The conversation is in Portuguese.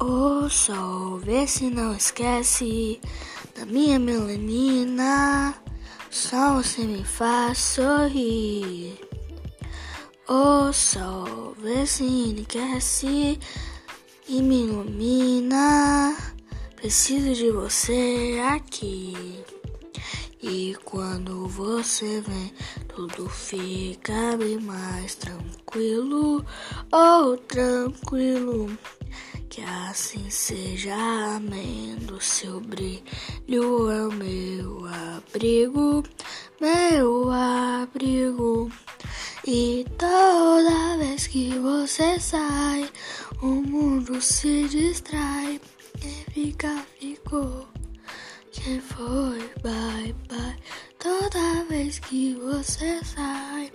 O sol, vê se não esquece da minha melanina. Só você me faz sorrir. O sol, vê se enriquece e me ilumina. Preciso de você aqui. E quando você vem, tudo fica bem mais tranquilo. Oh, tranquilo. Assim seja, amém. Do seu brilho é o meu abrigo, meu abrigo. E toda vez que você sai, o mundo se distrai. Quem fica, ficou. Quem foi, bye bye. Toda vez que você sai.